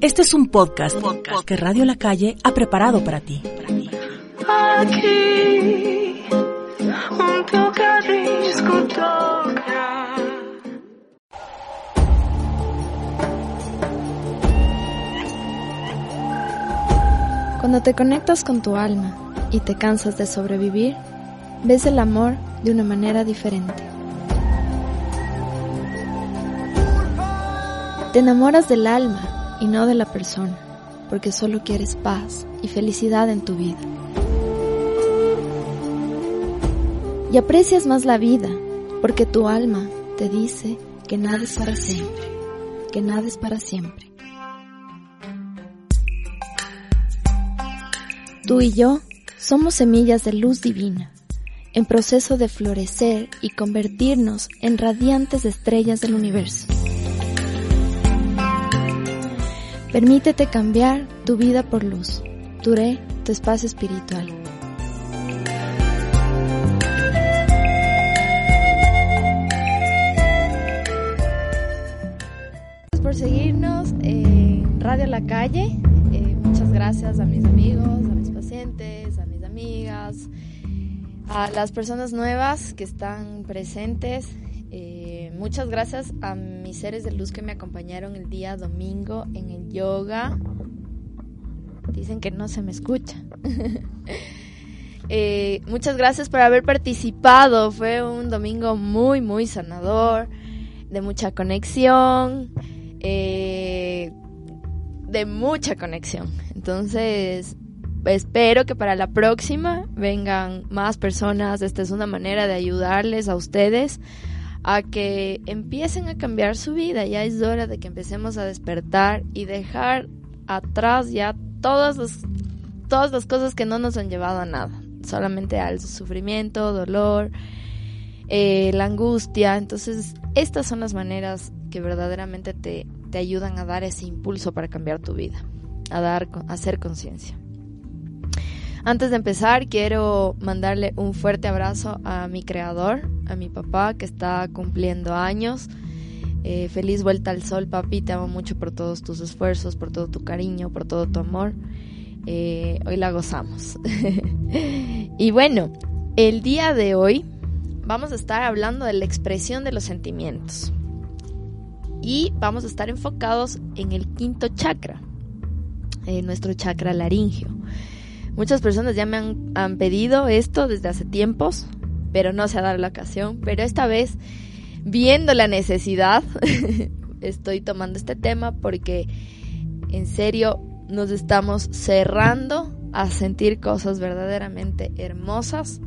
Este es un podcast, que Radio La Calle ha preparado para ti. Aquí, Cuando te conectas con tu alma y te cansas de sobrevivir, ves el amor de una manera diferente. Te enamoras del alma y no de la persona, porque solo quieres paz y felicidad en tu vida. Y aprecias más la vida, porque tu alma te dice que nada es para siempre, que nada es para siempre. Tú y yo somos semillas de luz divina, en proceso de florecer y convertirnos en radiantes estrellas del universo. Permítete cambiar tu vida por luz. Duré tu espacio espiritual. Gracias por seguirnos en Radio La Calle. Eh, muchas gracias a mis amigos, a mis pacientes, a mis amigas, a las personas nuevas que están presentes muchas gracias a mis seres de luz que me acompañaron el día domingo en el yoga. Dicen que no se me escucha. Eh, muchas gracias por haber participado. Fue un domingo muy, muy sanador, de mucha conexión, eh, de mucha conexión. Entonces, espero que para la próxima vengan más personas. Esta es una manera de ayudarles a ustedes a que empiecen a cambiar su vida. Ya es hora de que empecemos a despertar y dejar atrás ya todas las, todas las cosas que no nos han llevado a nada, solamente al sufrimiento, dolor, eh, la angustia. Entonces, estas son las maneras que verdaderamente te, te ayudan a dar ese impulso para cambiar tu vida, a, dar, a hacer conciencia. Antes de empezar, quiero mandarle un fuerte abrazo a mi creador, a mi papá que está cumpliendo años. Eh, feliz vuelta al sol, papi. Te amo mucho por todos tus esfuerzos, por todo tu cariño, por todo tu amor. Eh, hoy la gozamos. y bueno, el día de hoy vamos a estar hablando de la expresión de los sentimientos. Y vamos a estar enfocados en el quinto chakra, eh, nuestro chakra laringio. Muchas personas ya me han, pedido esto desde hace tiempos, pero no se ha dado la ocasión. Pero esta vez, viendo la necesidad, estoy tomando este tema porque en serio nos estamos cerrando a sentir cosas verdaderamente hermosas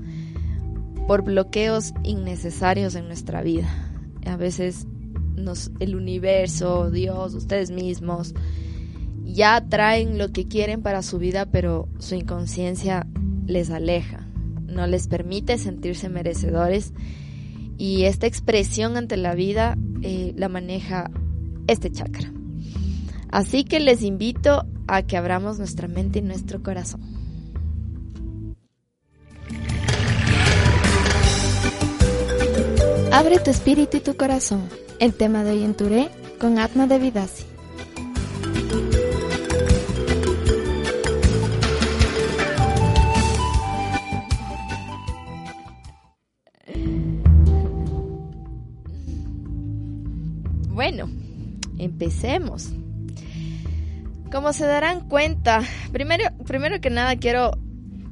por bloqueos innecesarios en nuestra vida. A veces nos, el universo, Dios, ustedes mismos, ya traen lo que quieren para su vida, pero su inconsciencia les aleja, no les permite sentirse merecedores y esta expresión ante la vida eh, la maneja este chakra. Así que les invito a que abramos nuestra mente y nuestro corazón. Abre tu espíritu y tu corazón. El tema de hoy en Touré con Atma de empecemos. Como se darán cuenta, primero, primero que nada quiero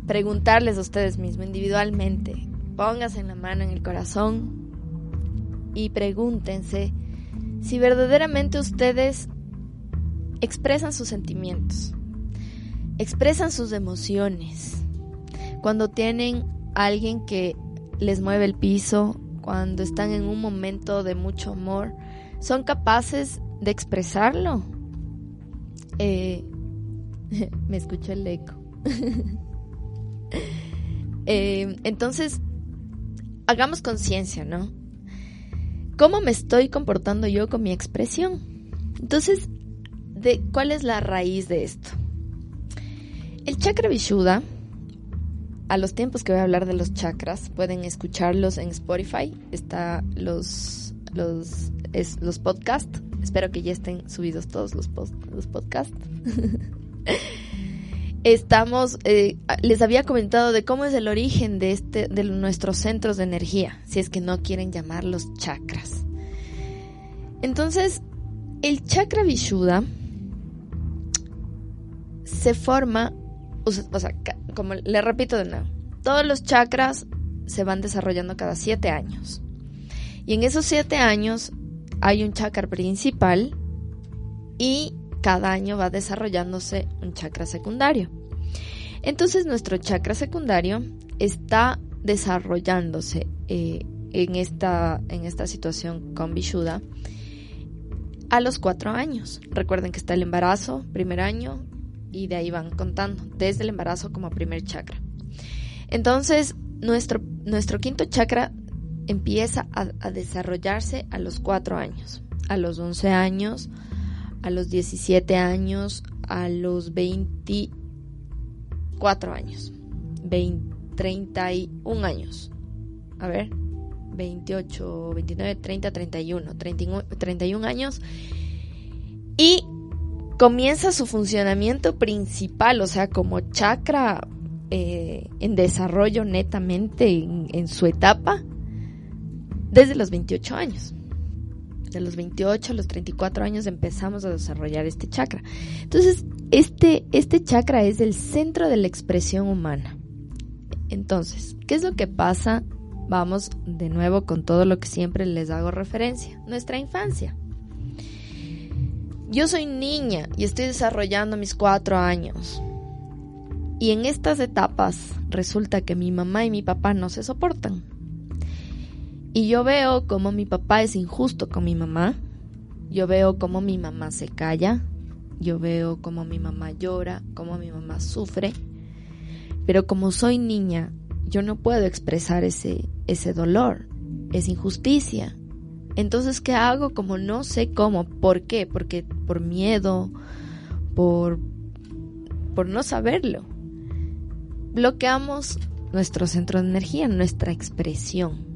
preguntarles a ustedes mismos individualmente. Pónganse la mano en el corazón y pregúntense si verdaderamente ustedes expresan sus sentimientos, expresan sus emociones. Cuando tienen a alguien que les mueve el piso, cuando están en un momento de mucho amor, son capaces de expresarlo. Eh, me escucho el eco. Eh, entonces, hagamos conciencia, ¿no? ¿Cómo me estoy comportando yo con mi expresión? Entonces, de, ¿cuál es la raíz de esto? El chakra Vishuddha, a los tiempos que voy a hablar de los chakras, pueden escucharlos en Spotify, está los, los, es, los podcasts, espero que ya estén subidos todos los, los podcasts. Estamos, eh, les había comentado de cómo es el origen de este, de nuestros centros de energía, si es que no quieren llamarlos chakras. Entonces, el chakra Vishuddha se forma, o sea, como le repito de nuevo, todos los chakras se van desarrollando cada siete años. Y en esos siete años hay un chakra principal y cada año va desarrollándose un chakra secundario. Entonces nuestro chakra secundario está desarrollándose eh, en, esta, en esta situación con Vishuddha a los cuatro años. Recuerden que está el embarazo, primer año, y de ahí van contando, desde el embarazo como primer chakra. Entonces, nuestro, nuestro quinto chakra empieza a, a desarrollarse a los cuatro años, a los 11 años, a los 17 años, a los 24 años, 20, 31 años. A ver, 28, 29, 30, 31, 31, años. Y comienza su funcionamiento principal, o sea, como chakra eh, en desarrollo netamente en, en su etapa, desde los 28 años de los 28 a los 34 años empezamos a desarrollar este chakra. Entonces, este, este chakra es el centro de la expresión humana. Entonces, ¿qué es lo que pasa? Vamos de nuevo con todo lo que siempre les hago referencia, nuestra infancia. Yo soy niña y estoy desarrollando mis cuatro años. Y en estas etapas resulta que mi mamá y mi papá no se soportan. Y yo veo como mi papá es injusto con mi mamá. Yo veo como mi mamá se calla. Yo veo como mi mamá llora, como mi mamá sufre. Pero como soy niña, yo no puedo expresar ese, ese dolor, esa injusticia. Entonces, ¿qué hago? Como no sé cómo. ¿Por qué? Porque por miedo, por, por no saberlo. Bloqueamos nuestro centro de energía, nuestra expresión.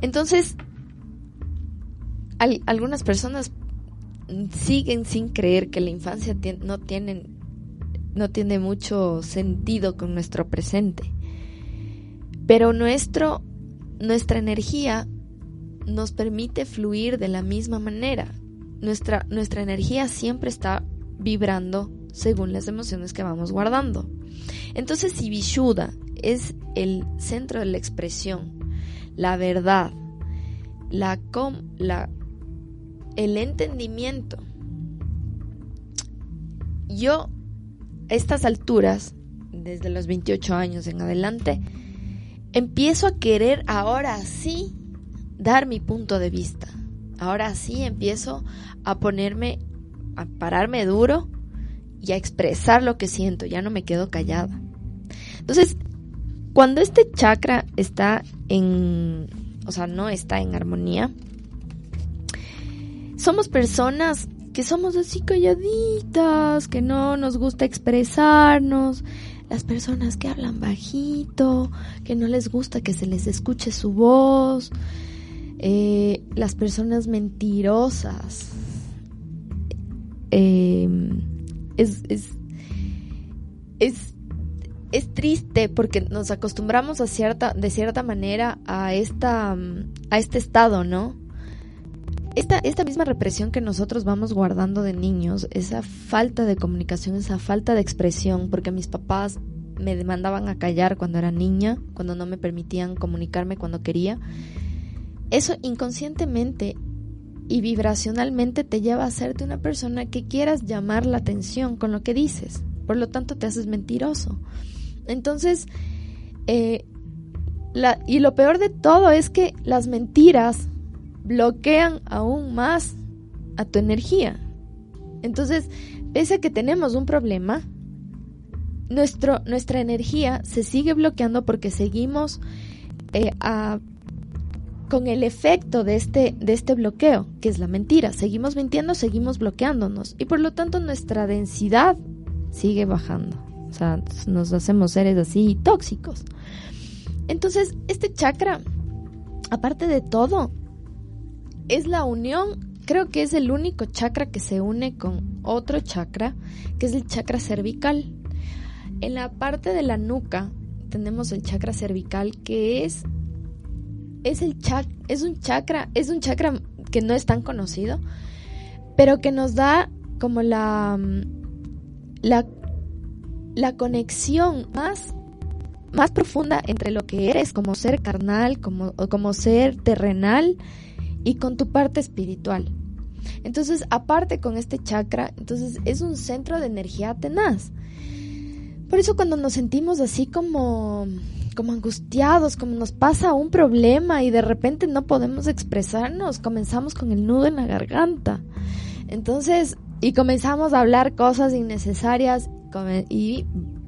Entonces, algunas personas siguen sin creer que la infancia no, tiene, no tiene mucho sentido con nuestro presente. Pero nuestro, nuestra energía nos permite fluir de la misma manera. Nuestra, nuestra energía siempre está vibrando según las emociones que vamos guardando. Entonces, si Vishuddha es el centro de la expresión la verdad, la, com, la el entendimiento. Yo, a estas alturas, desde los 28 años en adelante, empiezo a querer ahora sí dar mi punto de vista. Ahora sí empiezo a ponerme, a pararme duro y a expresar lo que siento. Ya no me quedo callada. Entonces, cuando este chakra está en, o sea, no está en armonía, somos personas que somos así calladitas, que no nos gusta expresarnos, las personas que hablan bajito, que no les gusta que se les escuche su voz, eh, las personas mentirosas. Eh, es, es, es es triste porque nos acostumbramos a cierta, de cierta manera a, esta, mm, este estado, ¿no? Esta, esta misma represión que nosotros vamos guardando de niños, esa falta de comunicación, esa falta de expresión, porque mis papás me demandaban a callar cuando era niña, cuando no me permitían comunicarme cuando quería, eso inconscientemente y vibracionalmente te lleva a hacerte una persona que quieras llamar la atención con lo que dices. Por lo tanto, te haces mentiroso. Entonces, eh, y lo peor de todo es que las mentiras bloquean aún más a tu energía. Entonces, pese a que tenemos un problema, nuestro, nuestra energía se sigue bloqueando porque seguimos eh, con el efecto de este, de este bloqueo, que es la mentira. Seguimos mintiendo, seguimos bloqueándonos y por lo tanto nuestra densidad sigue bajando. O sea, nos hacemos seres así tóxicos. Entonces, este chakra, aparte de todo, es la unión creo que es el único chakra que se une con otro chakra, que es el chakra cervical. En la parte de la nuca tenemos el chakra cervical que es es el es un chakra, es un chakra que no es tan conocido, pero que nos da como la la, la conexión más más profunda entre lo que eres como ser carnal, como, como ser terrenal y con tu parte espiritual. Entonces, aparte con este chakra, entonces es un centro de energía tenaz. Por eso cuando nos sentimos así como como angustiados, como nos pasa un problema y de repente no podemos expresarnos, comenzamos con el nudo en la garganta. Entonces, y comenzamos a hablar cosas innecesarias y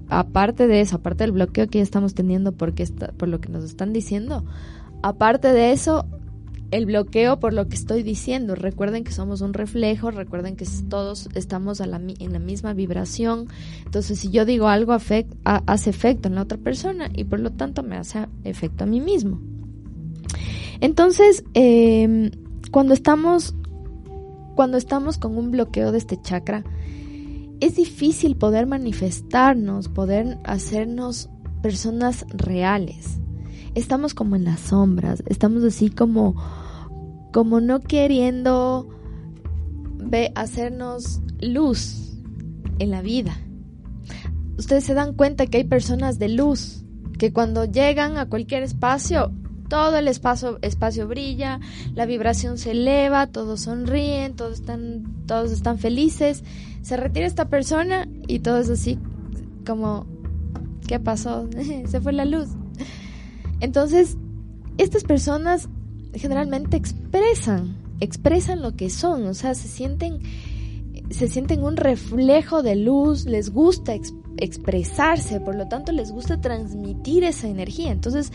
aparte de eso, aparte del bloqueo que ya estamos teniendo porque está, por lo que nos están diciendo, aparte de eso, el bloqueo por lo que estoy diciendo. Recuerden que somos un reflejo, recuerden que todos estamos en la misma vibración. Entonces, si yo digo algo, hace efecto en la otra persona y por lo tanto me hace efecto a mí mismo. Entonces, em, cuando estamos cuando estamos con un bloqueo de este chakra, es difícil poder manifestarnos, poder hacernos personas reales estamos como en las sombras, estamos así como, como no queriendo ve, hacernos luz en la vida. Ustedes se dan cuenta que hay personas de luz que cuando llegan a cualquier espacio, todo el espacio, espacio brilla, la vibración se eleva, todos sonríen, todos están, todos están felices. Se retira esta persona y todo es así como, ¿qué pasó? se fue la luz. Entonces, estas personas generalmente expresan, expresan lo que son, o sea, se sienten, se sienten un reflejo de luz, les gusta expresarse, por lo tanto les gusta transmitir esa energía. Entonces,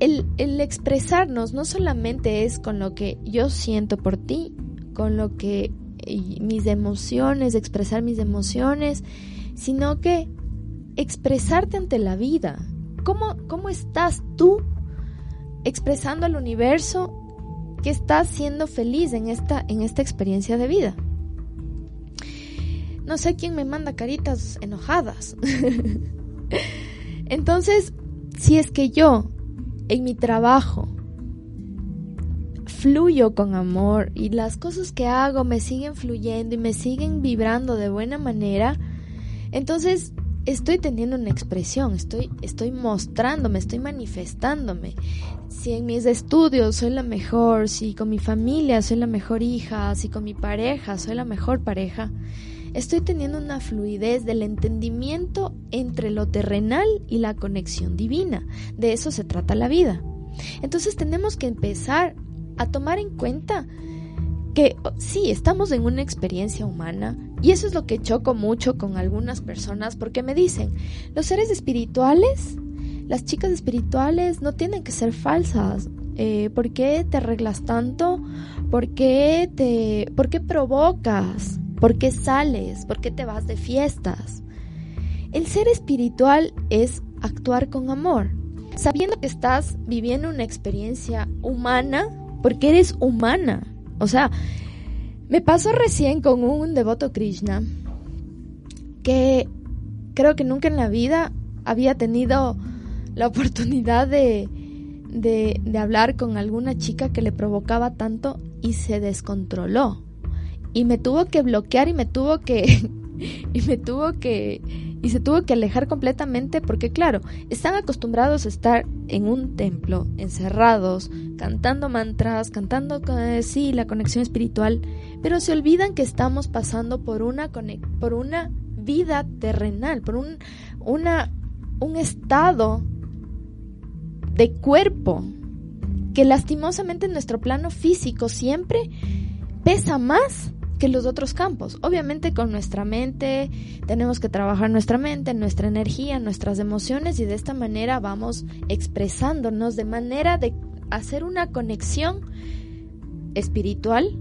el, expresarnos no solamente es con lo que yo siento por ti, con lo que mis emociones, expresar mis emociones, sino que expresarte ante la vida, ¿Cómo, estás tú expresando al universo que estás siendo feliz en esta, en esta experiencia de vida? No sé quién me manda caritas enojadas. Entonces, si es que yo en mi trabajo fluyo con amor y las cosas que hago me siguen fluyendo y me siguen vibrando de buena manera, entonces estoy teniendo una expresión, estoy, estoy mostrándome, estoy manifestándome. Si en mis estudios soy la mejor, si con mi familia soy la mejor hija, si con mi pareja soy la mejor pareja, estoy teniendo una fluidez del entendimiento entre lo terrenal y la conexión divina. De eso se trata la vida. Entonces tenemos que empezar a tomar en cuenta que sí, estamos en una experiencia humana y eso es lo que choco mucho con algunas personas porque me dicen, los seres espirituales, las chicas espirituales no tienen que ser falsas. Eh, ¿Por qué te arreglas tanto? ¿Por qué te, por qué provocas? ¿Por qué sales? ¿Por qué te vas de fiestas? El ser espiritual es actuar con amor, sabiendo que estás viviendo una experiencia humana porque eres humana o sea, me pasó recién con un devoto Krishna que creo que nunca en la vida había tenido la oportunidad de, de, de, hablar con alguna chica que le provocaba tanto y se descontroló. Y me tuvo que bloquear y me tuvo que... y me tuvo que y se tuvo que alejar completamente porque claro, están acostumbrados a estar en un templo, encerrados, cantando mantras, cantando eh, sí, la conexión espiritual, pero se olvidan que estamos pasando por una por una vida terrenal, por un una un estado de cuerpo que lastimosamente en nuestro plano físico siempre pesa más que los otros campos. Obviamente con nuestra mente tenemos que trabajar nuestra mente, nuestra energía, nuestras emociones y de esta manera vamos expresándonos de manera de hacer una conexión espiritual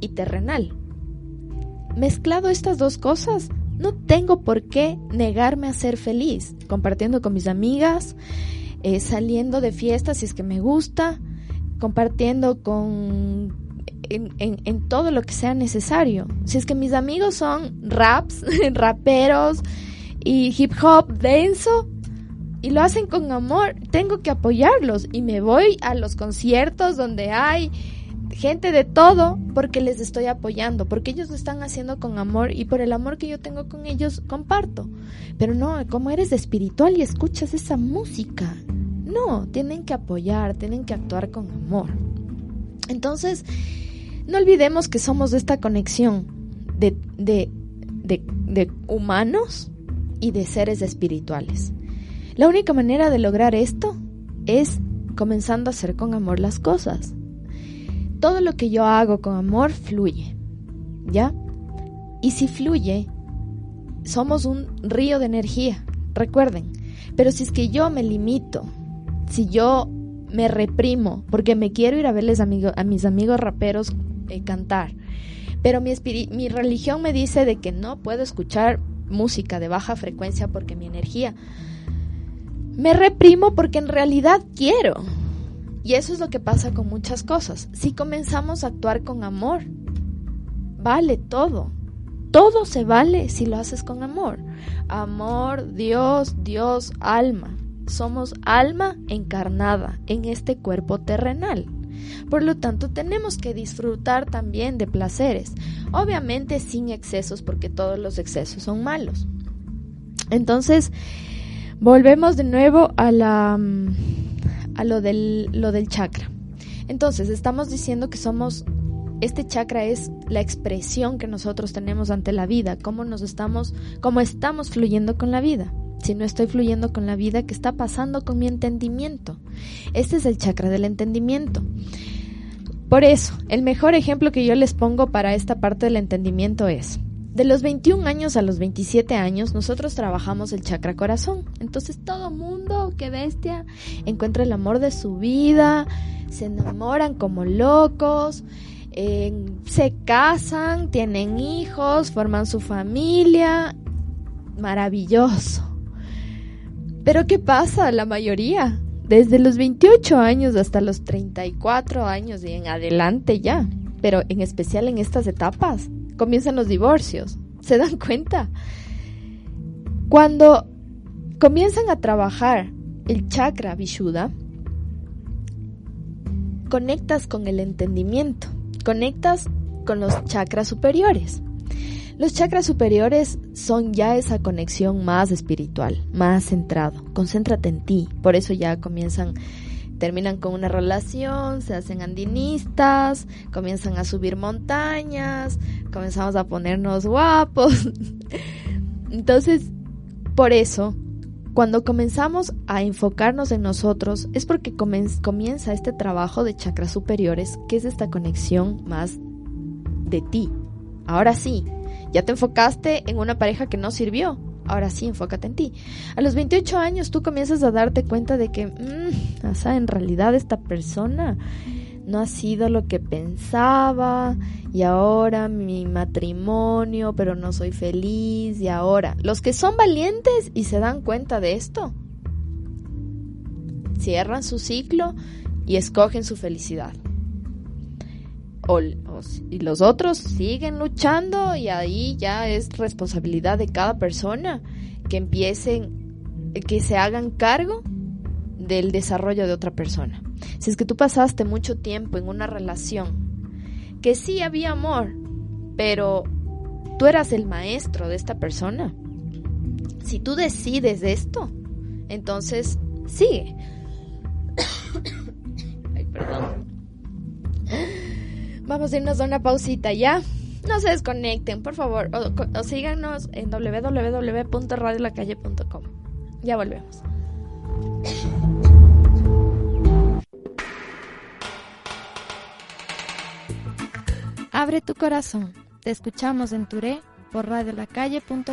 y terrenal. Mezclado estas dos cosas, no tengo por qué negarme a ser feliz, compartiendo con mis amigas, eh, saliendo de fiestas si es que me gusta, compartiendo con en, en, todo lo que sea necesario. Si es que mis amigos son raps, raperos y hip hop denso y lo hacen con amor, tengo que apoyarlos y me voy a los conciertos donde hay gente de todo porque les estoy apoyando, porque ellos lo están haciendo con amor y por el amor que yo tengo con ellos comparto. Pero no, como eres espiritual y escuchas esa música. No, tienen que apoyar, tienen que actuar con amor. Entonces, no olvidemos que somos de esta conexión de, de, de, de humanos y de seres espirituales. La única manera de lograr esto es comenzando a hacer con amor las cosas todo lo que yo hago con amor fluye, ¿ya? Y si fluye, somos un río de energía, recuerden. Pero si es que yo me limito, si yo me reprimo, porque me quiero ir a verles a mis amigos raperos eh, cantar, pero mi, mi religión me dice de que no puedo escuchar música de baja frecuencia porque mi energía... Me reprimo porque en realidad quiero, y eso es lo que pasa con muchas cosas. Si comenzamos a actuar con amor, vale todo. Todo se vale si lo haces con amor. Amor, Dios, Dios, alma. Somos alma encarnada en este cuerpo terrenal. Por lo tanto, tenemos que disfrutar también de placeres. Obviamente sin excesos, porque todos los excesos son malos. Entonces, volvemos de nuevo a la a lo del, lo del chakra. Entonces, estamos diciendo que somos, este chakra es la expresión que nosotros tenemos ante la vida, cómo nos estamos, cómo estamos fluyendo con la vida. Si no estoy fluyendo con la vida, ¿qué está pasando con mi entendimiento? Este es el chakra del entendimiento. Por eso, el mejor ejemplo que yo les pongo para esta parte del entendimiento es, de los 21 años a los 27 años, nosotros trabajamos el chakra corazón. Entonces todo mundo, qué bestia, encuentra el amor de su vida, se enamoran como locos, se casan, tienen hijos, forman su familia. Maravilloso. Pero ¿qué pasa? La mayoría, desde los 28 años hasta los 34 años y en adelante ya, pero en especial en estas etapas, comienzan los divorcios. ¿Se dan cuenta? Cuando comienzan a trabajar el chakra Vishuddha, conectas con el entendimiento, conectas con los chakras superiores. Los chakras superiores son ya esa conexión más espiritual, más centrado. Concéntrate en ti. Por eso ya comienzan terminan con una relación, se hacen andinistas, comienzan a subir montañas, comenzamos a ponernos guapos. Entonces, por eso, cuando comenzamos a enfocarnos en nosotros, es porque comienza este trabajo de chakras superiores, que es esta conexión más de ti. Ahora sí, ya te enfocaste en una pareja que no sirvió ahora sí, enfócate en ti. A los 28 años tú comienzas a darte cuenta de que, mmm, o sea, en realidad esta persona no ha sido lo que pensaba y ahora mi matrimonio, pero no soy feliz y ahora los que son valientes y se dan cuenta de esto, cierran su ciclo y escogen su felicidad. Y los otros siguen luchando y ahí ya es responsabilidad de cada persona que empiecen, que se hagan cargo del desarrollo de otra persona. Si es que tú pasaste mucho tiempo en una relación que sí había amor, pero tú eras el maestro de esta persona, si tú decides esto, entonces sigue. Ay, perdón. Vamos a irnos a una pausita ya. No se desconecten, por favor. O, síganos en www.radiolacalle.com. Ya volvemos. Abre tu corazón. Te escuchamos en Touré por radiolacalle.com.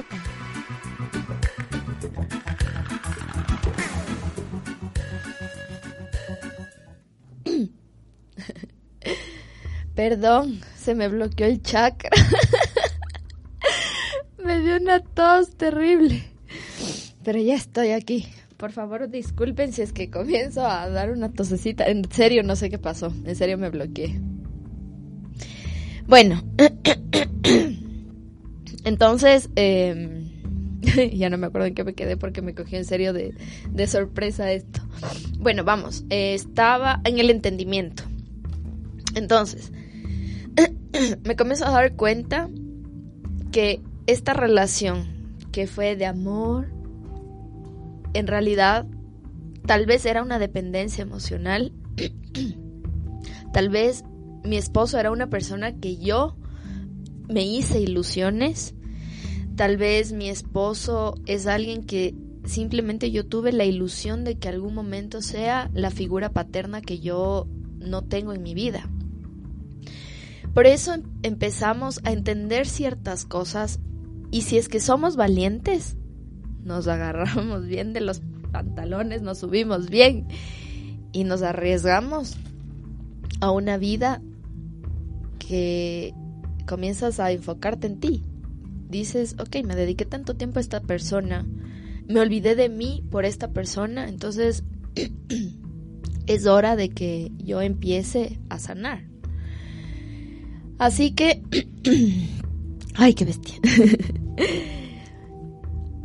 Perdón, se me bloqueó el chakra. me dio una tos terrible. Pero ya estoy aquí. Por favor, disculpen si es que comienzo a dar una tosecita. En serio, no sé qué pasó. En serio, me bloqueé. Bueno. Entonces, em, ya no me acuerdo en qué me quedé porque me cogió en serio de, de sorpresa esto. Bueno, vamos. estaba en el entendimiento. Entonces, me comienzo a dar cuenta que esta relación que fue de amor, en realidad tal vez era una dependencia emocional, tal vez mi esposo era una persona que yo me hice ilusiones, tal vez mi esposo es alguien que simplemente yo tuve la ilusión de que algún momento sea la figura paterna que yo no tengo en mi vida. Por eso em, empezamos a entender ciertas cosas y si es que somos valientes, nos agarramos bien de los pantalones, nos subimos bien y nos arriesgamos a una vida que comienzas a enfocarte en ti. Dices, ok, me dediqué tanto tiempo a esta persona, me olvidé de mí por esta persona, entonces es hora de que yo empiece a sanar. Así que... Ay, qué bestia.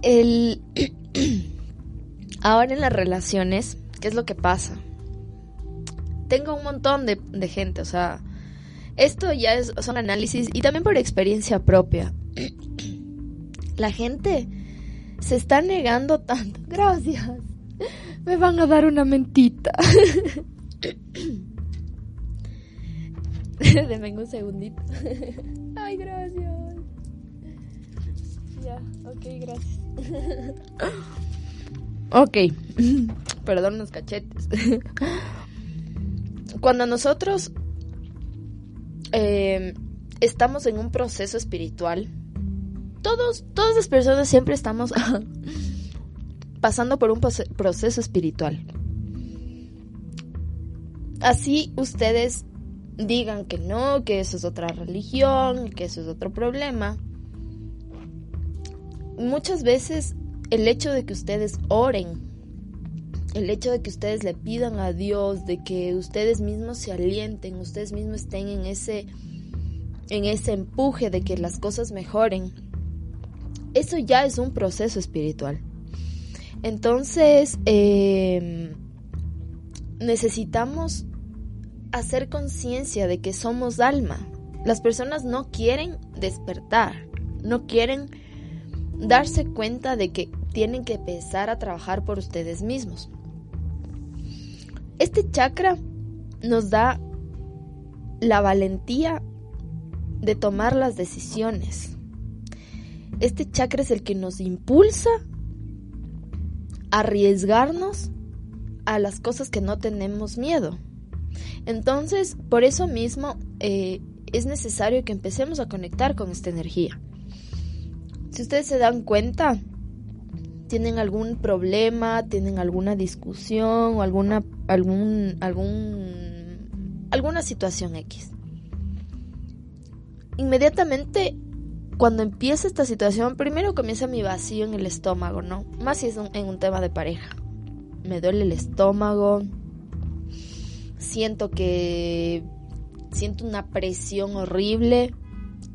El... Ahora en las relaciones, ¿qué es lo que pasa? Tengo un montón de, gente, o sea, esto ya es, son análisis y también por experiencia propia. La gente se está negando tanto. Gracias. Me van a dar una mentita. Denme un segundito. Ay, gracias. Ya, ok, gracias. ok, perdón los cachetes. Cuando nosotros eh, estamos en un proceso espiritual, todos, todas las personas siempre estamos pasando por un proceso espiritual. Así ustedes digan que no, que eso es otra religión, que eso es otro problema. Muchas veces el hecho de que ustedes oren, el hecho de que ustedes le pidan a Dios, de que ustedes mismos se alienten, ustedes mismos estén en ese en ese empuje de que las cosas mejoren, eso ya es un proceso espiritual. Entonces, em, necesitamos hacer conciencia de que somos alma. Las personas no quieren despertar, no quieren darse cuenta de que tienen que empezar a trabajar por ustedes mismos. Este chakra nos da la valentía de tomar las decisiones. Este chakra es el que nos impulsa a arriesgarnos a las cosas que no tenemos miedo. Entonces, por eso mismo eh, es necesario que empecemos a conectar con esta energía. Si ustedes se dan cuenta, tienen algún problema, tienen alguna discusión o alguna, algún, algún, alguna situación X. Inmediatamente, cuando empieza esta situación, primero comienza mi vacío en el estómago, ¿no? Más si es en un tema de pareja. Me duele el estómago, siento que siento una presión horrible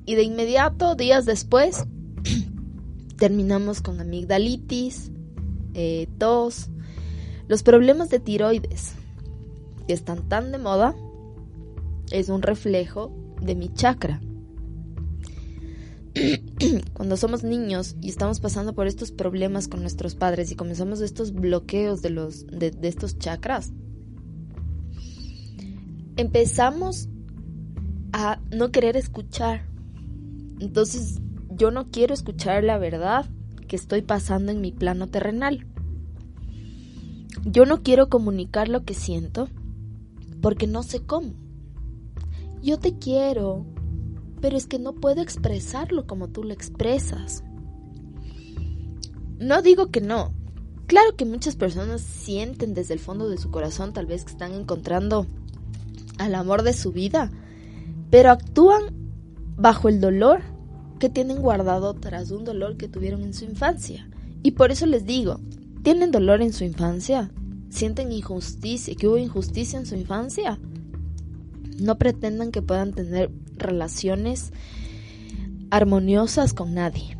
y de inmediato, días después, terminamos con amigdalitis, eh, tos, los problemas de tiroides que están tan de moda es un reflejo de mi chakra. Cuando somos niños y estamos pasando por estos problemas con nuestros padres y comenzamos estos bloqueos de, los, de estos chakras, empezamos a no querer escuchar. Entonces yo no quiero escuchar la verdad que estoy pasando en mi plano terrenal. Yo no quiero comunicar lo que siento porque no sé cómo. Yo te quiero, pero es que no puedo expresarlo como tú lo expresas. No digo que no. Claro que muchas personas sienten desde el fondo de su corazón tal vez que están encontrando al amor de su vida, pero actúan bajo el dolor que tienen guardado tras un dolor que tuvieron en su infancia. Y por eso les digo, ¿tienen dolor en su infancia? ¿Sienten injusticia, que hubo injusticia en su infancia? No pretendan que puedan tener relaciones armoniosas con nadie.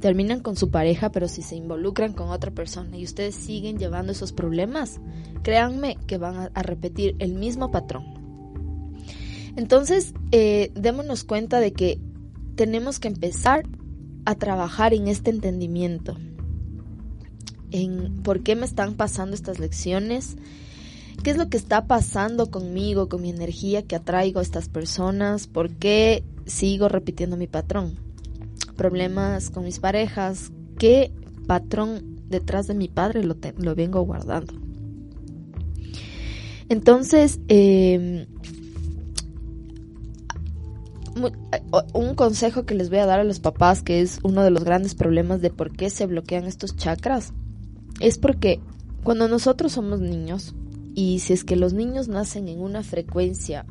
Terminan con su pareja, pero si se involucran con otra persona y ustedes siguen llevando esos problemas, créanme que van a, repetir el mismo patrón. Entonces, eh, démonos cuenta de que tenemos que empezar a trabajar en este entendimiento, en por qué me están pasando estas lecciones, qué es lo que está pasando conmigo, con mi energía que atraigo a estas personas, por qué sigo repitiendo mi patrón, problemas con mis parejas, qué patrón detrás de mi padre lo, lo vengo guardando. Entonces, eh, un consejo que les voy a dar a los papás, que es uno de los grandes problemas de por qué se bloquean estos chakras, es porque cuando nosotros somos niños, y si es que los niños nacen en una frecuencia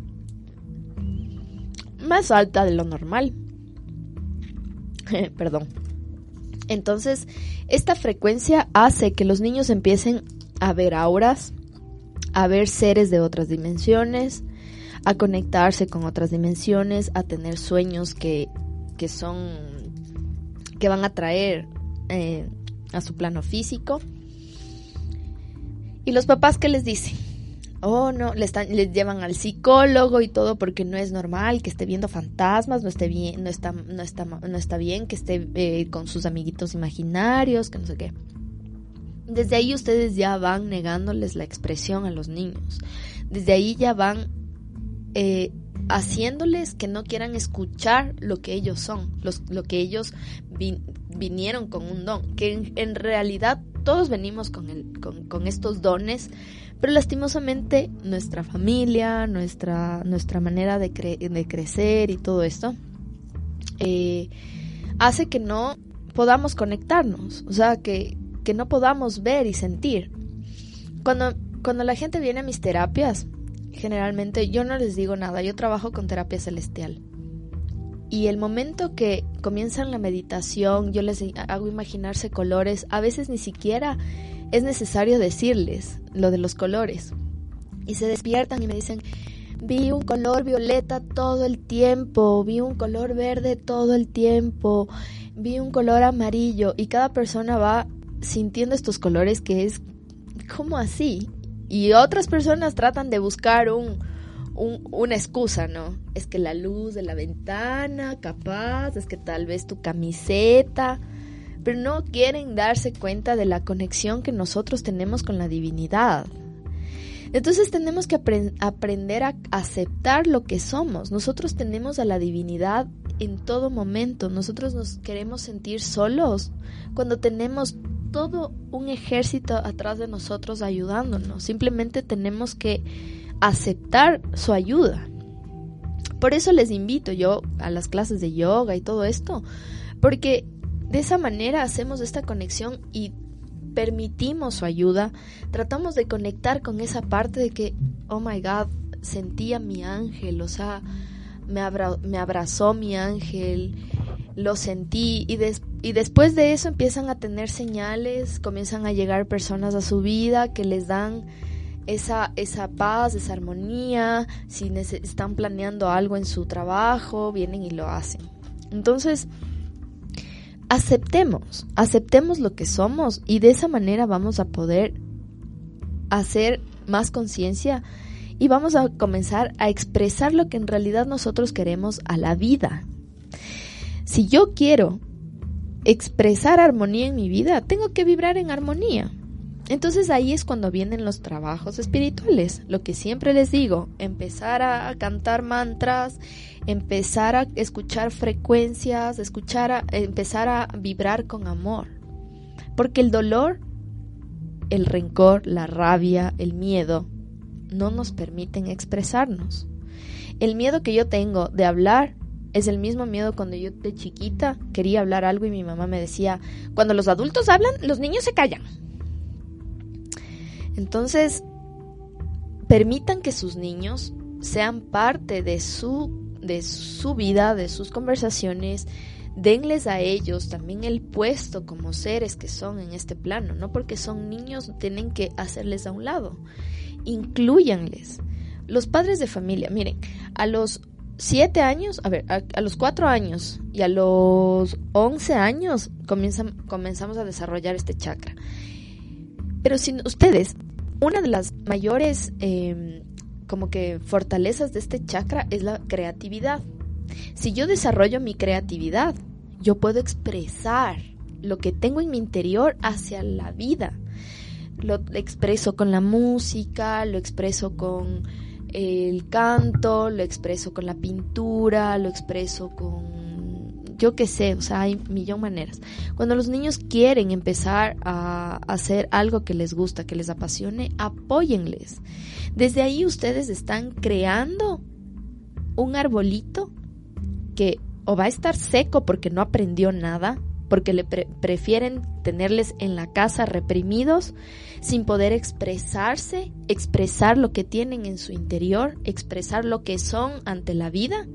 más alta de lo normal, perdón, entonces esta frecuencia hace que los niños empiecen a ver auras, a ver seres de otras dimensiones, a conectarse con otras dimensiones, a tener sueños que, que son, que van a traer eh, a su plano físico. Y los papás que les dicen, oh no, les, están, les llevan al psicólogo y todo porque no es normal que esté viendo fantasmas, no esté bien, no está, no está, no está bien que esté eh, con sus amiguitos imaginarios, que no sé qué. Desde ahí ustedes ya van negándoles la expresión a los niños. Desde ahí ya van eh, haciéndoles que no quieran escuchar lo que ellos son, lo que ellos vinieron con un don, que en, realidad todos venimos con, con, estos dones, pero lastimosamente nuestra familia, nuestra, nuestra manera de, de crecer y todo esto, eh, hace que no podamos conectarnos, o sea, que, que no podamos ver y sentir. Cuando, cuando la gente viene a mis terapias, generalmente yo no les digo nada, yo trabajo con terapia celestial. Y el momento que comienzan la meditación, yo les hago imaginarse colores, a veces ni siquiera es necesario decirles lo de los colores. Y se despiertan y me dicen, vi un color violeta todo el tiempo, vi un color verde todo el tiempo, vi un color amarillo y cada persona va sintiendo estos colores que es como así y otras personas tratan de buscar un, una excusa, ¿no? Es que la luz de la ventana, capaz, es que tal vez tu camiseta, pero no quieren darse cuenta de la conexión que nosotros tenemos con la divinidad. Entonces tenemos que aprender a aceptar lo que somos. Nosotros tenemos a la divinidad en todo momento. Nosotros nos queremos sentir solos cuando tenemos todo un ejército atrás de nosotros ayudándonos. Simplemente tenemos que aceptar su ayuda. Por eso les invito yo a las clases de yoga y todo esto, porque de esa manera hacemos esta conexión y permitimos su ayuda, tratamos de conectar con esa parte de que, oh my God, sentía mi ángel, o sea, me, me abrazó mi ángel, lo sentí y, y después de eso empiezan a tener señales, comienzan a llegar personas a su vida que les dan esa, esa paz, esa armonía, si están planeando algo en su trabajo, vienen y lo hacen. Entonces, aceptemos, aceptemos lo que somos y de esa manera vamos a poder hacer más conciencia y vamos a comenzar a expresar lo que en realidad nosotros queremos a la vida. Si yo quiero expresar armonía en mi vida, tengo que vibrar en armonía. Entonces ahí es cuando vienen los trabajos espirituales, lo que siempre les digo, empezar a cantar mantras, empezar a escuchar frecuencias, escuchar a, empezar a vibrar con amor. Porque el dolor, el rencor, la rabia, el miedo no nos permiten expresarnos. El miedo que yo tengo de hablar Es el mismo miedo cuando yo de chiquita quería hablar algo y mi mamá me decía, cuando los adultos hablan, los niños se callan. Entonces, permitan que sus niños sean parte de su, de su vida, de sus conversaciones, denles a ellos también el puesto como seres que son en este plano, no porque son niños tienen que hacerles a un lado, incluyanles. Los padres de familia, miren, a los siete años, a ver, a, los cuatro años y a los once años comienzan, comenzamos a desarrollar este chakra. Pero si ustedes, una de las mayores em, como que fortalezas de este chakra es la creatividad. Si yo desarrollo mi creatividad, yo puedo expresar lo que tengo en mi interior hacia la vida. Lo expreso con la música, lo expreso con el canto, lo expreso con la pintura, lo expreso con yo qué sé, o sea, hay millón maneras. Cuando los niños quieren empezar a hacer algo que les gusta, que les apasione, apóyenles. Desde ahí ustedes están creando un arbolito que o va a estar seco porque no aprendió nada, porque le prefieren tenerles en la casa reprimidos, sin poder expresarse, expresar lo que tienen en su interior, expresar lo que son ante la vida,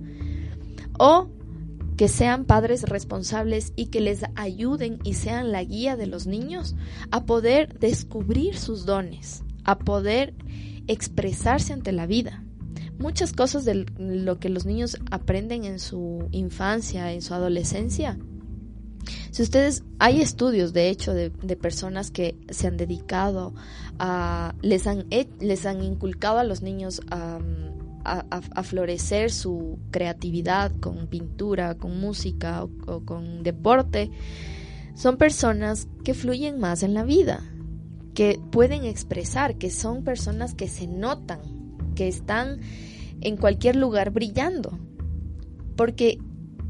o que sean padres responsables y que les ayuden y sean la guía de los niños a poder descubrir sus dones, a poder expresarse ante la vida muchas cosas de lo que los niños aprenden en su infancia, en su adolescencia. Si ustedes, hay estudios de hecho de, personas que se han dedicado a, les han, les han inculcado a los niños a, a, florecer su creatividad con pintura, con música o con deporte, son personas que fluyen más en la vida, que pueden expresar, que son personas que se notan, que están en cualquier lugar brillando, porque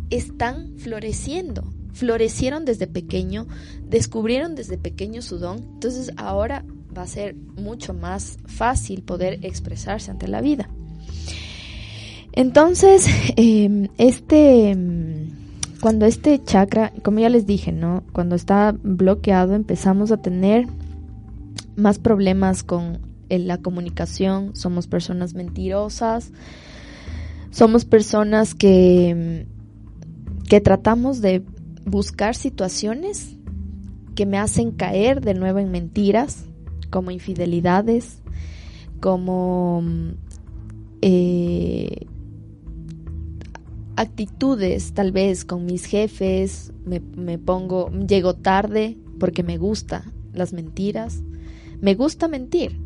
están floreciendo, florecieron desde pequeño, descubrieron desde pequeño su don, entonces ahora va a ser mucho más fácil poder expresarse ante la vida. Entonces, em, este, em, cuando este chakra, como ya les dije, ¿no? Cuando está bloqueado empezamos a tener más problemas con en la comunicación, somos personas mentirosas, somos personas que, que tratamos de buscar situaciones que me hacen caer de nuevo en mentiras, como infidelidades, como eh, actitudes tal vez con mis jefes, me, me pongo, llego tarde porque me gusta las mentiras, me gusta mentir,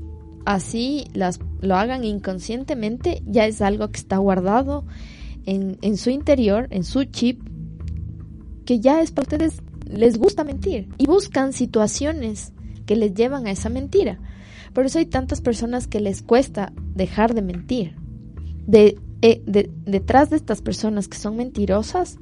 así las, lo hagan inconscientemente, ya es algo que está guardado en, en su interior, en su chip, que ya es para ustedes, les gusta mentir y buscan situaciones que les llevan a esa mentira. Por eso hay tantas personas que les cuesta dejar de mentir. De, eh, de, detrás de estas personas que son mentirosas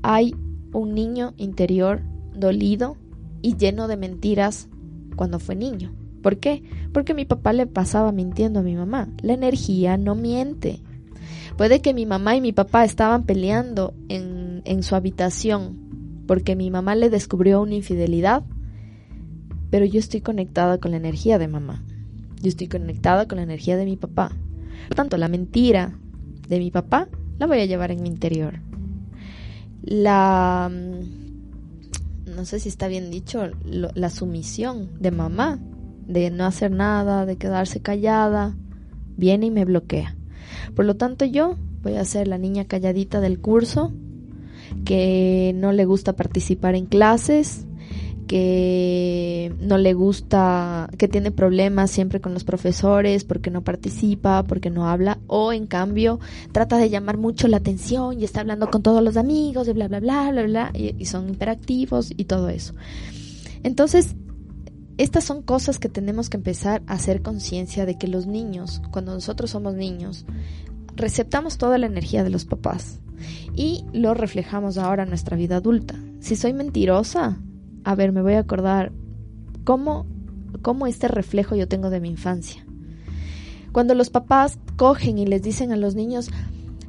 hay un niño interior dolido y lleno de mentiras cuando fue niño. ¿Por qué? Porque mi papá le pasaba mintiendo a mi mamá. La energía no miente. Puede que mi mamá y mi papá estaban peleando en, en su habitación porque mi mamá le descubrió una infidelidad, pero yo estoy conectada con la energía de mamá. Yo estoy conectada con la energía de mi papá. Por tanto, la mentira de mi papá la voy a llevar en mi interior. La... Mm, no sé si está bien dicho, la sumisión de mamá de no hacer nada, de quedarse callada, viene y me bloquea. Por lo tanto yo voy a ser la niña calladita del curso, que no le gusta participar en clases, que no le gusta, que tiene problemas siempre con los profesores porque no participa, porque no habla, o en cambio trata de llamar mucho la atención y está hablando con todos los amigos y bla, bla, bla, bla, bla, y, y son hiperactivos y todo eso. Entonces, estas son cosas que tenemos que empezar a hacer conciencia de que los niños, cuando nosotros somos niños, receptamos toda la energía de los papás y lo reflejamos ahora en nuestra vida adulta. Si soy mentirosa, a ver, me voy a acordar cómo, cómo este reflejo yo tengo de mi infancia. Cuando los papás cogen y les dicen a los niños,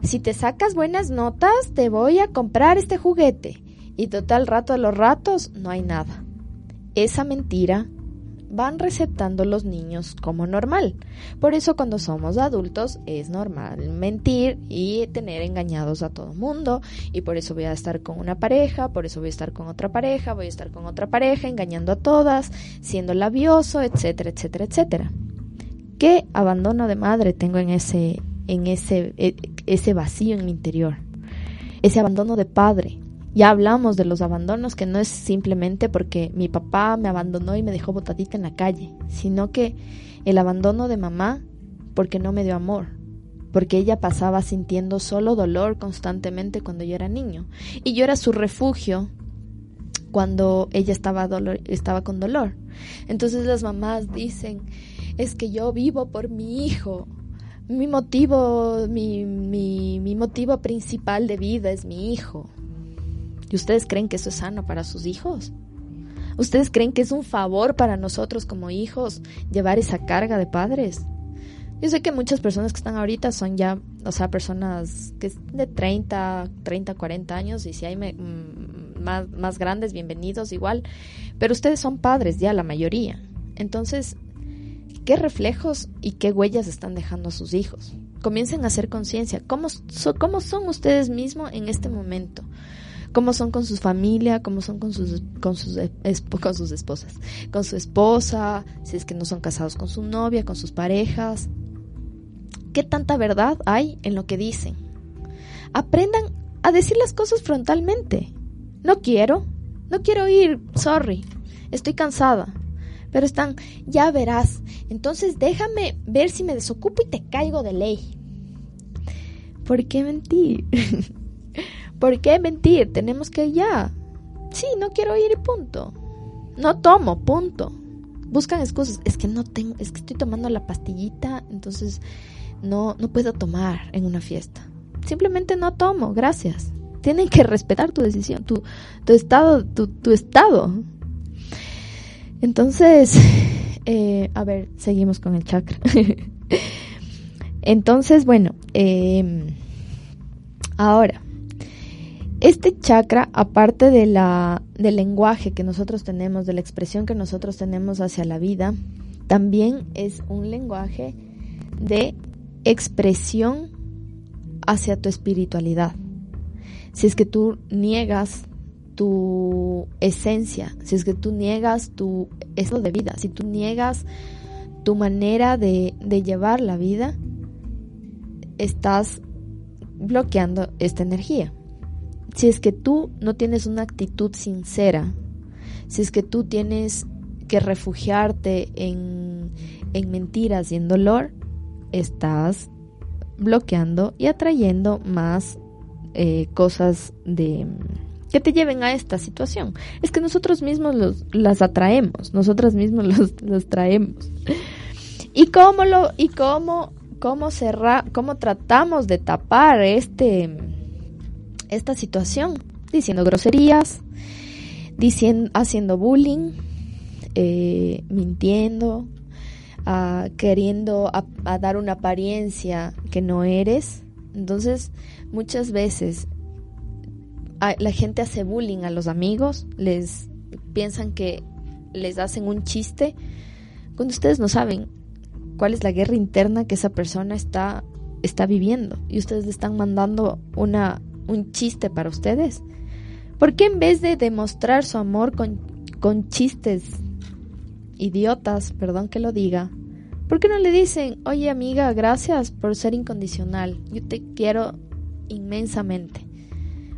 si te sacas buenas notas, te voy a comprar este juguete. Y total rato a los ratos no hay nada. Esa mentira van receptando los niños como normal. Por eso cuando somos adultos es normal mentir y tener engañados a todo mundo. Y por eso voy a estar con una pareja, por eso voy a estar con otra pareja, voy a estar con otra pareja, engañando a todas, siendo labioso, etcétera, etcétera, etcétera. ¿Qué abandono de madre tengo en ese, en ese, e, ese vacío en mi interior? Ese abandono de padre, ya hablamos de los abandonos, que no es simplemente porque mi papá me abandonó y me dejó botadita en la calle, sino que el abandono de mamá porque no me dio amor, porque ella pasaba sintiendo solo dolor constantemente cuando yo era niño, y yo era su refugio cuando ella estaba, dolor, estaba con dolor. Entonces las mamás dicen, es que yo vivo por mi hijo, mi motivo, mi, mi, mi motivo principal de vida es mi hijo. ¿Y ustedes creen que eso es sano para sus hijos? ¿Ustedes creen que es un favor para nosotros como hijos llevar esa carga de padres? Yo sé que muchas personas que están ahorita son ya, o sea, personas que de 30, 30, 40 años y si hay mm, más, más grandes, bienvenidos igual, pero ustedes son padres ya la mayoría. Entonces, ¿qué reflejos y qué huellas están dejando a sus hijos? Comiencen a hacer conciencia. ¿Cómo, ¿Cómo son ustedes mismos en este momento? Cómo son con su familia, cómo son con sus, con sus, con sus esposas, con su esposa, si es que no son casados con su novia, con sus parejas. ¿Qué tanta verdad hay en lo que dicen? Aprendan a decir las cosas frontalmente. No quiero, no quiero ir, sorry, estoy cansada. Pero están, ya verás, entonces déjame ver si me desocupo y te caigo de ley. ¿Por qué mentir? ¿Por qué mentir? Tenemos que ya. Sí, no quiero ir y punto. No tomo, punto. Buscan excusas. Es que no tengo, es que estoy tomando la pastillita, entonces no, no puedo tomar en una fiesta. Simplemente no tomo, gracias. Tienen que respetar tu decisión, tu, tu estado, tu, tu estado. Entonces, eh, a ver, seguimos con el chakra. Entonces, bueno, eh, ahora, este chakra, aparte de la, del lenguaje que nosotros tenemos, de la expresión que nosotros tenemos hacia la vida, también es un lenguaje de expresión hacia tu espiritualidad. Si es que tú niegas tu esencia, si es que tú niegas tu estado de vida, si tú niegas tu manera de llevar la vida, estás bloqueando esta energía si es que tú no tienes una actitud sincera, si es que tú tienes que refugiarte en, mentiras y en dolor, estás bloqueando y atrayendo más eh, cosas de que te lleven a esta situación. Es que nosotros mismos los, las atraemos, nosotros mismos los, los traemos. ¿Y cómo lo y cómo cómo cerra, cómo tratamos de tapar este esta situación, diciendo groserías, diciendo, haciendo bullying, eh, mintiendo, ah, queriendo a, dar una apariencia que no eres. Entonces, muchas veces la gente hace bullying a los amigos, les piensan que les hacen un chiste, cuando ustedes no saben cuál es la guerra interna que esa persona está, está viviendo y ustedes le están mandando una un chiste para ustedes? ¿Por qué en vez de demostrar su amor con, con chistes idiotas, perdón que lo diga, ¿por qué no le dicen, oye amiga, gracias por ser incondicional, yo te quiero inmensamente?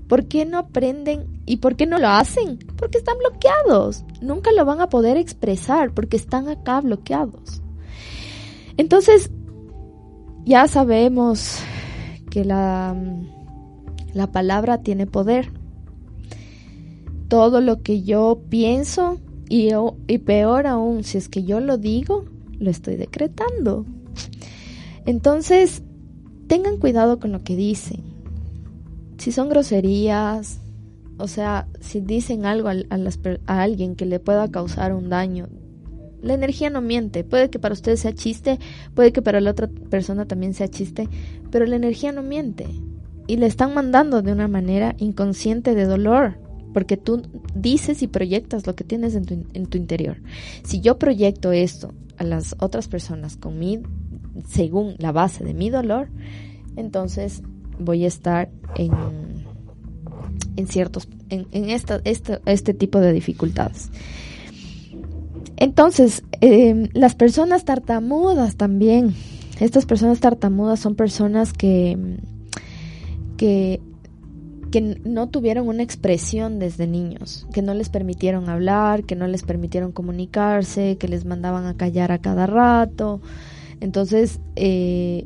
¿Por qué no aprenden y por qué no lo hacen? Porque están bloqueados. Nunca lo van a poder expresar porque están acá bloqueados. Entonces, ya sabemos que la la palabra tiene poder. Todo lo que yo pienso y, y peor aún, si es que yo lo digo, lo estoy decretando. Entonces, tengan cuidado con lo que dicen. Si son groserías, o sea, si dicen algo a, alguien que le pueda causar un daño, la energía no miente. Puede que para ustedes sea chiste, puede que para la otra persona también sea chiste, pero la energía no miente. Y le están mandando de una manera inconsciente de dolor, porque tú dices y proyectas lo que tienes en tu, en tu interior. Si yo proyecto esto a las otras personas con mi, según la base de mi dolor, entonces voy a estar en, en ciertos, en, en esta, este, tipo de dificultades. Entonces, eh, las personas tartamudas también. Estas personas tartamudas son personas que, que, que no tuvieron una expresión desde niños, que no les permitieron hablar, que no les permitieron comunicarse, que les mandaban a callar a cada rato. Entonces, eh,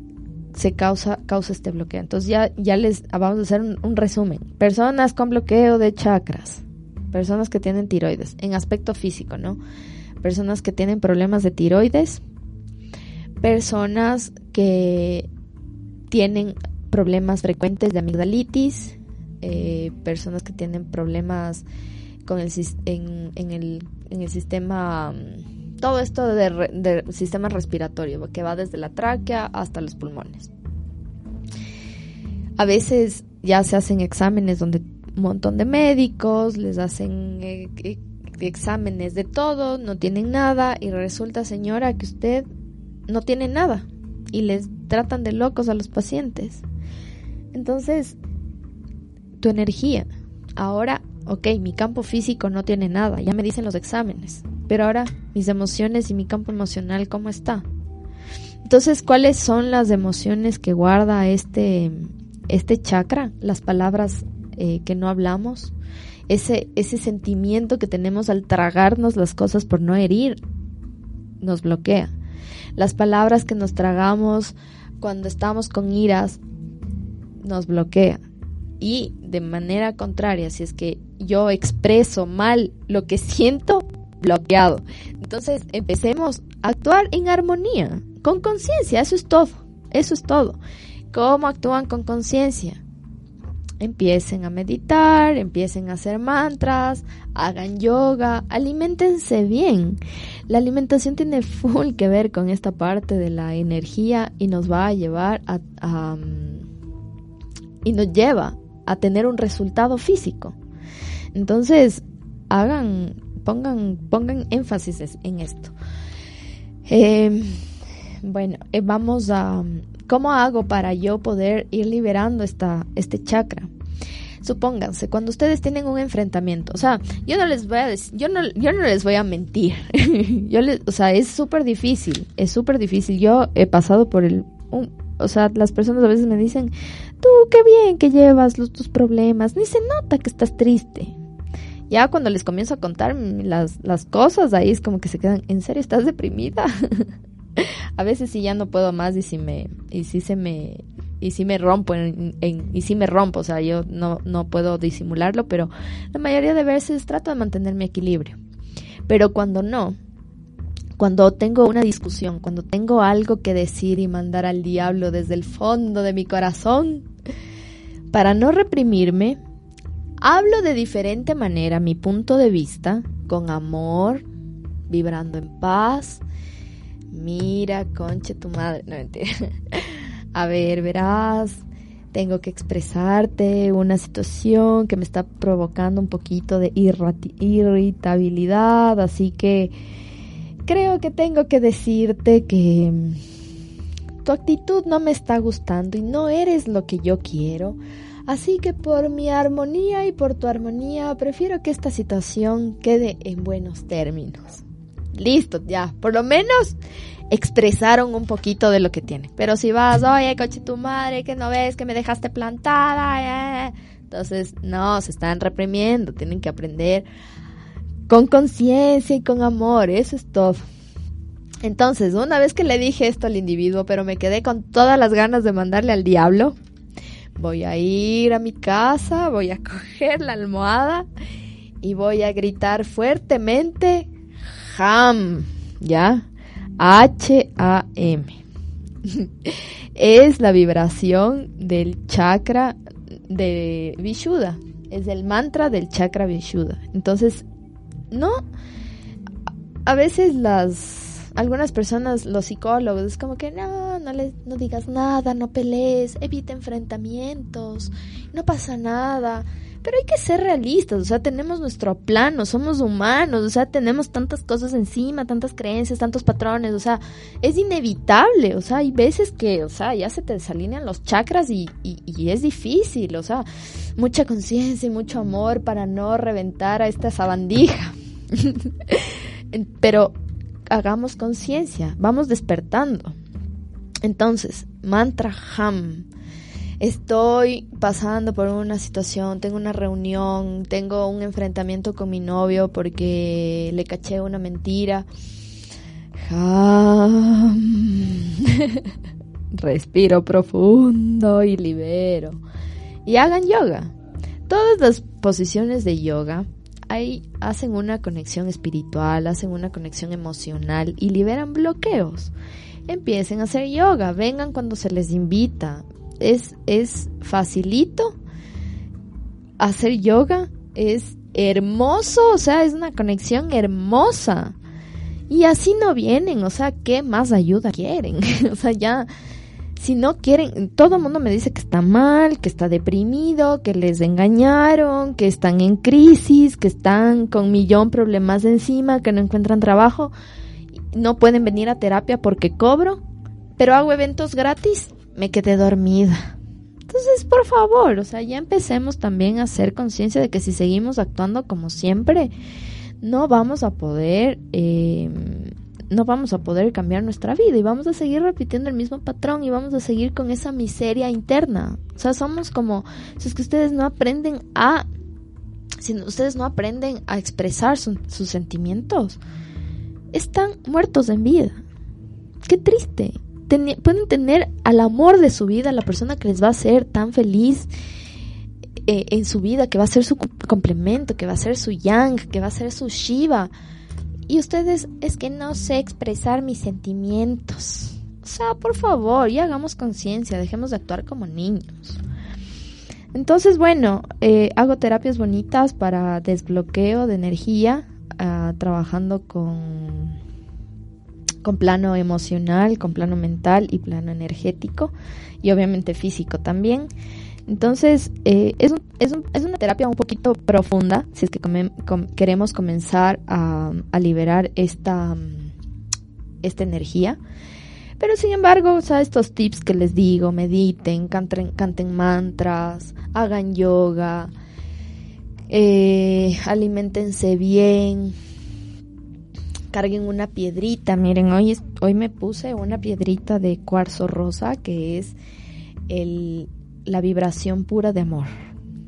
se causa, causa este bloqueo. Entonces ya, ya les vamos a hacer un, un, resumen. Personas con bloqueo de chakras, personas que tienen tiroides, en aspecto físico, ¿no? Personas que tienen problemas de tiroides, personas que tienen problemas frecuentes de amigdalitis, eh, personas que tienen problemas con el, en, el, en el sistema todo esto de, de, sistema respiratorio, que va desde la tráquea hasta los pulmones. A veces ya se hacen exámenes donde un montón de médicos les hacen eh, exámenes de todo, no tienen nada y resulta, señora, que usted no tiene nada y les tratan de locos a los pacientes. Entonces, tu energía, ahora, ok, mi campo físico no tiene nada, ya me dicen los exámenes, pero ahora mis emociones y mi campo emocional, ¿cómo está? Entonces, ¿cuáles son las emociones que guarda este, este chakra? Las palabras eh, que no hablamos, ese, ese sentimiento que tenemos al tragarnos las cosas por no herir, nos bloquea. Las palabras que nos tragamos cuando estamos con iras, nos bloquea. Y de manera contraria, si es que yo expreso mal lo que siento, bloqueado. Entonces, empecemos a actuar en armonía, con conciencia, eso es todo, eso es todo. ¿Cómo actúan con conciencia? Empiecen a meditar, empiecen a hacer mantras, hagan yoga, alimentense bien. La alimentación tiene full que ver con esta parte de la energía y nos va a llevar a, a y nos lleva a tener un resultado físico. Entonces, hagan pongan, pongan énfasis en esto. Eh, bueno, vamos a... ¿Cómo hago para yo poder ir liberando esta, este chakra? Supónganse, cuando ustedes tienen un enfrentamiento, o sea, yo no les voy a decir, yo no, yo no les voy a mentir. yo les, o sea, es súper difícil, es súper difícil. Yo he pasado por el, un, o sea, las personas a veces me dicen, tú qué bien que llevas los, tus problemas, ni se nota que estás triste ya cuando les comienzo a contar las, las cosas, ahí es como que se quedan, ¿en serio estás deprimida? a veces sí ya no puedo más y si me, y si se me, y si me rompo en, y si me rompo, o sea, yo no, no puedo disimularlo, pero la mayoría de veces trato de mantener mi equilibrio. Pero cuando no, cuando tengo una discusión, cuando tengo algo que decir y mandar al diablo desde el fondo de mi corazón, para no reprimirme, Hablo de diferente manera mi punto de vista, con amor, vibrando en paz. Mira, conche tu madre, no mentira. A ver, verás, tengo que expresarte una situación que me está provocando un poquito de irritabilidad, así que creo que tengo que decirte que tu actitud no me está gustando y no eres lo que yo quiero. Así que por mi armonía y por tu armonía, prefiero que esta situación quede en buenos términos. Listo, ya, por lo menos expresaron un poquito de lo que tiene. Pero si vas, oye, coche tu madre, que no ves que me dejaste plantada, eh". entonces no, se están reprimiendo, tienen que aprender con conciencia y con amor, eso es todo. Entonces, una vez que le dije esto al individuo, pero me quedé con todas las ganas de mandarle al diablo, voy a ir a mi casa, voy a coger la almohada y voy a gritar fuertemente Ham, ¿ya? H-A-M. es la vibración del chakra de Vishuddha, es el mantra del chakra Vishuddha. Entonces, no, a veces las algunas personas, los psicólogos, es como que no, no, les, no digas nada, no pelees, evita enfrentamientos, no pasa nada. Pero hay que ser realistas, o sea, tenemos nuestro plano, somos humanos, o sea, tenemos tantas cosas encima, tantas creencias, tantos patrones, o sea, es inevitable, o sea, hay veces que, o sea, ya se te desalinean los chakras y, y es difícil, o sea, mucha conciencia y mucho amor para no reventar a esta sabandija. Pero hagamos conciencia, vamos despertando. Entonces, mantra ham. Estoy pasando por una situación, tengo una reunión, tengo un enfrentamiento con mi novio porque le caché una mentira. Ham. Respiro profundo y libero. Y hagan yoga. Todas las posiciones de yoga hacen una conexión espiritual, hacen una conexión emocional y liberan bloqueos. Empiecen a hacer yoga, vengan cuando se les invita. Es, es facilito hacer yoga, es hermoso, o sea, es una conexión hermosa. Y así no vienen, o sea, ¿qué más ayuda quieren? o sea, ya si no quieren, todo el mundo me dice que está mal, que está deprimido, que les engañaron, que están en crisis, que están con millón problemas encima, que no encuentran trabajo, no pueden venir a terapia porque cobro, pero hago eventos gratis, me quedé dormida. Entonces, por favor, o sea, ya empecemos también a hacer conciencia de que si seguimos actuando como siempre, no vamos a poder eh, no vamos a poder cambiar nuestra vida y vamos a seguir repitiendo el mismo patrón y vamos a seguir con esa miseria interna. O sea, somos como, si es que ustedes no aprenden a, si ustedes no aprenden a expresar sus sentimientos, están muertos en vida. Qué triste. pueden tener al amor de su vida, la persona que les va a hacer tan feliz eh, en su vida, que va a ser su complemento, que va a ser su yang, que va a ser su shiva y ustedes es que no sé expresar mis sentimientos. O sea, por favor, ya hagamos conciencia, dejemos de actuar como niños. Entonces, bueno, eh, hago terapias bonitas para desbloqueo de energía, ah, trabajando con, con plano emocional, con plano mental y plano energético, y obviamente físico también. Entonces, eh, es, es, es, una terapia un poquito profunda, si es que queremos comenzar a, liberar esta, esta energía. Pero sin embargo, o sea, estos tips que les digo, mediten, canten, canten mantras, hagan yoga, eh, alimentense bien, carguen una piedrita. Miren, hoy, hoy me puse una piedrita de cuarzo rosa que es el, la vibración pura de amor.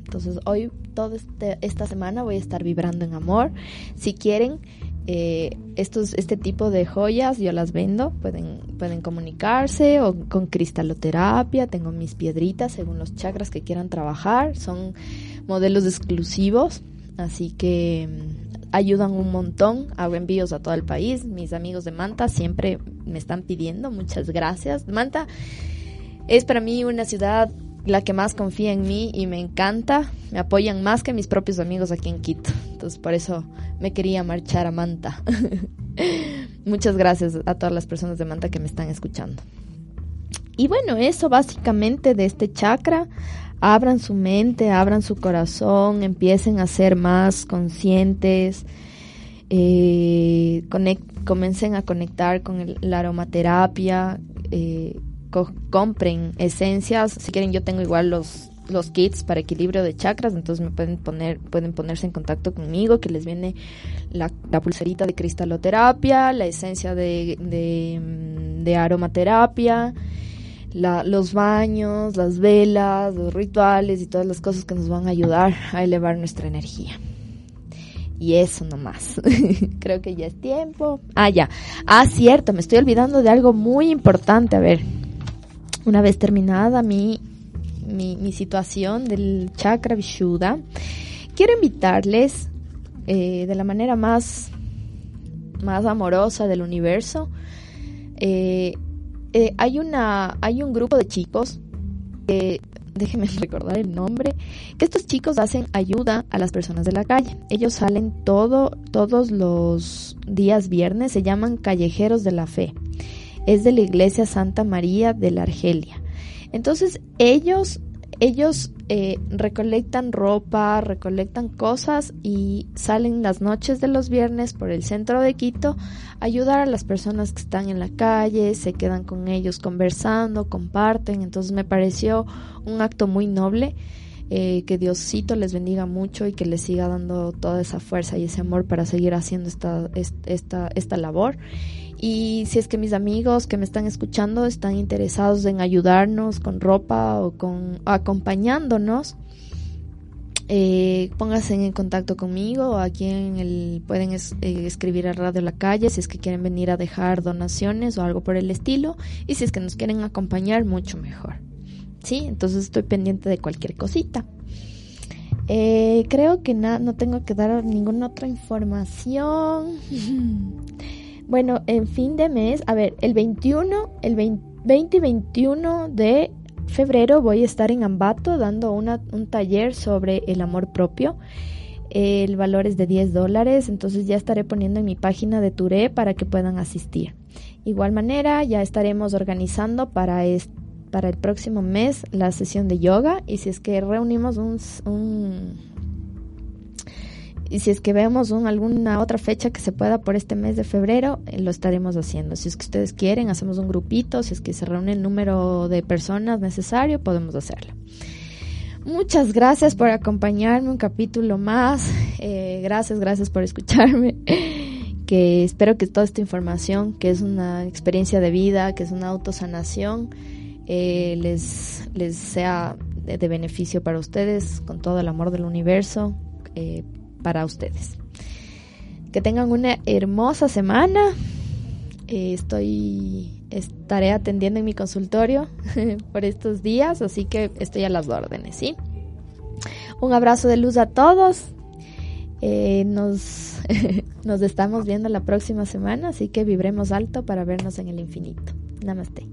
Entonces hoy, toda este, esta semana voy a estar vibrando en amor. Si quieren, eh, estos, este tipo de joyas yo las vendo, pueden, pueden comunicarse o con cristaloterapia, tengo mis piedritas según los chakras que quieran trabajar, son modelos exclusivos, así que mm, ayudan un montón, hago envíos a todo el país, mis amigos de Manta siempre me están pidiendo, muchas gracias. Manta es para mí una ciudad la que más confía en mí y me encanta. Me apoyan más que mis propios amigos aquí en Quito. Entonces por eso me quería marchar a Manta. Muchas gracias a todas las personas de Manta que me están escuchando. Y bueno, eso básicamente de este chakra. Abran su mente, abran su corazón, empiecen a ser más conscientes. Eh, comiencen a conectar con la aromaterapia. Eh, compren esencias. Si quieren, yo tengo igual los los kits para equilibrio de chakras, entonces me pueden poner, pueden ponerse en contacto conmigo, que les viene la, pulserita de cristaloterapia, la esencia de, de, aromaterapia, los baños, las velas, los rituales y todas las cosas que nos van a ayudar a elevar nuestra energía. Y eso nomás. Creo que ya es tiempo. Ah, ya. Ah, cierto, me estoy olvidando de algo muy importante. A ver, una vez terminada mi, mi, situación del chakra Vishuddha, quiero invitarles eh, de la manera más, más amorosa del universo. Eh, eh, hay, una, hay un grupo de chicos que déjenme recordar el nombre, que estos chicos hacen ayuda a las personas de la calle. Ellos salen todo, todos los días viernes, se llaman Callejeros de la Fe. Es de la iglesia Santa María de la Argelia. Entonces ellos ellos eh, recolectan ropa, recolectan cosas y salen las noches de los viernes por el centro de Quito a ayudar a las personas que están en la calle, se quedan con ellos conversando, comparten. Entonces me pareció un acto muy noble. Eh, que Diosito les bendiga mucho y que les siga dando toda esa fuerza y ese amor para seguir haciendo esta, esta, esta labor. Y si es que mis amigos que me están escuchando están interesados en ayudarnos con ropa o con acompañándonos, eh, pónganse en contacto conmigo aquí en el, pueden eh, escribir a Radio La Calle si es que quieren venir a dejar donaciones o algo por el estilo. Y si es que nos quieren acompañar, mucho mejor. Sí, entonces estoy pendiente de cualquier cosita. Eh, creo que no tengo que dar ninguna otra información. Bueno, en fin de mes, a ver, el 21, el 20, y 21 de febrero voy a estar en Ambato dando una, un taller sobre el amor propio. El valor es de 10 dólares, entonces ya estaré poniendo en mi página de Touré para que puedan asistir. Igual manera, ya estaremos organizando para, para el próximo mes la sesión de yoga y si es que reunimos un y si es que vemos alguna otra fecha que se pueda por este mes de febrero, eh, lo estaremos haciendo. Si es que ustedes quieren, hacemos un grupito. Si es que se reúne el número de personas necesario, podemos hacerlo. Muchas gracias por acompañarme un capítulo más. Eh, gracias, gracias por escucharme. que espero que toda esta información, que es una experiencia de vida, que es una autosanación, eh, les, les sea de, beneficio para ustedes con todo el amor del universo. Eh, para ustedes. Que tengan una hermosa semana. Eh, estoy estaré atendiendo en mi consultorio por estos días, así que estoy a las órdenes, ¿sí? Un abrazo de luz a todos. Eh, nos, nos estamos viendo la próxima semana, así que vibremos alto para vernos en el infinito. Namaste.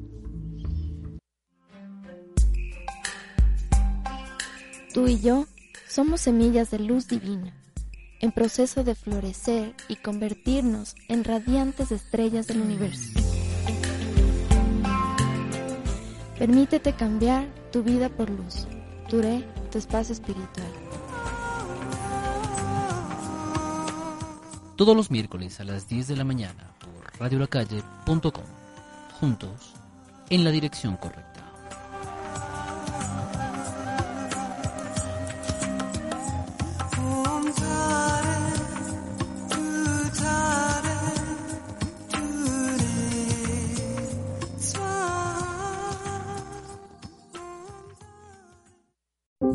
Tú y yo somos semillas de luz divina en proceso de florecer y convertirnos en radiantes estrellas del universo. Permítete cambiar tu vida por luz. Duré tu espacio espiritual. Todos los miércoles a las 10 de la mañana por radiolacalle.com. Juntos, en la dirección correcta.